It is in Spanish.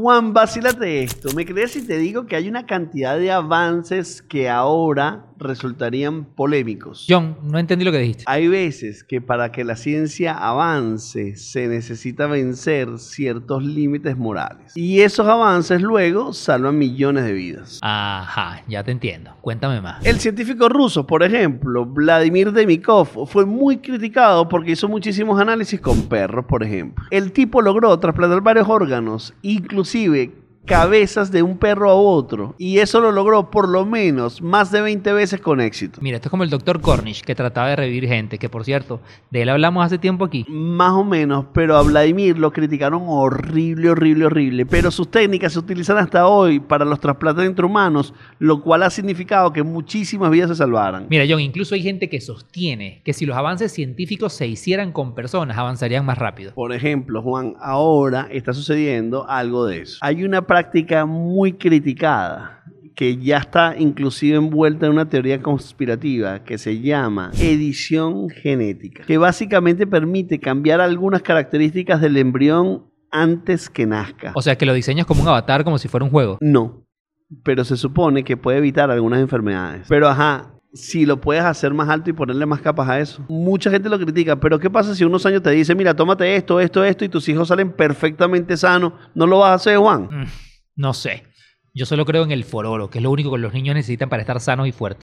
Juan, vacílate esto. ¿Me crees si te digo que hay una cantidad de avances que ahora resultarían polémicos? John, no entendí lo que dijiste. Hay veces que para que la ciencia avance se necesita vencer ciertos límites morales. Y esos avances luego salvan millones de vidas. Ajá, ya te entiendo. Cuéntame más. El científico ruso, por ejemplo, Vladimir Demikov, fue muy criticado porque hizo muchísimos análisis con perros, por ejemplo. El tipo logró trasplantar varios órganos, inclusive cabezas de un perro a otro. Y eso lo logró por lo menos más de 20 veces con éxito. Mira, esto es como el doctor Cornish que trataba de revivir gente, que por cierto, de él hablamos hace tiempo aquí. Más o menos, pero a Vladimir lo criticaron horrible, horrible, horrible. Pero sus técnicas se utilizan hasta hoy para los trasplantes entre humanos, lo cual ha significado que muchísimas vidas se salvaran. Mira, John, incluso hay gente que sostiene que si los avances científicos se hicieran con personas, avanzarían más rápido. Por ejemplo, Juan, ahora está sucediendo algo de eso. Hay una práctica muy criticada que ya está inclusive envuelta en una teoría conspirativa que se llama edición genética, que básicamente permite cambiar algunas características del embrión antes que nazca. O sea, que lo diseñas como un avatar, como si fuera un juego. No, pero se supone que puede evitar algunas enfermedades. Pero ajá, si lo puedes hacer más alto y ponerle más capas a eso. Mucha gente lo critica, pero ¿qué pasa si unos años te dice, mira, tómate esto, esto, esto y tus hijos salen perfectamente sanos? ¿No lo vas a hacer, Juan? Mm, no sé. Yo solo creo en el fororo, que es lo único que los niños necesitan para estar sanos y fuertes.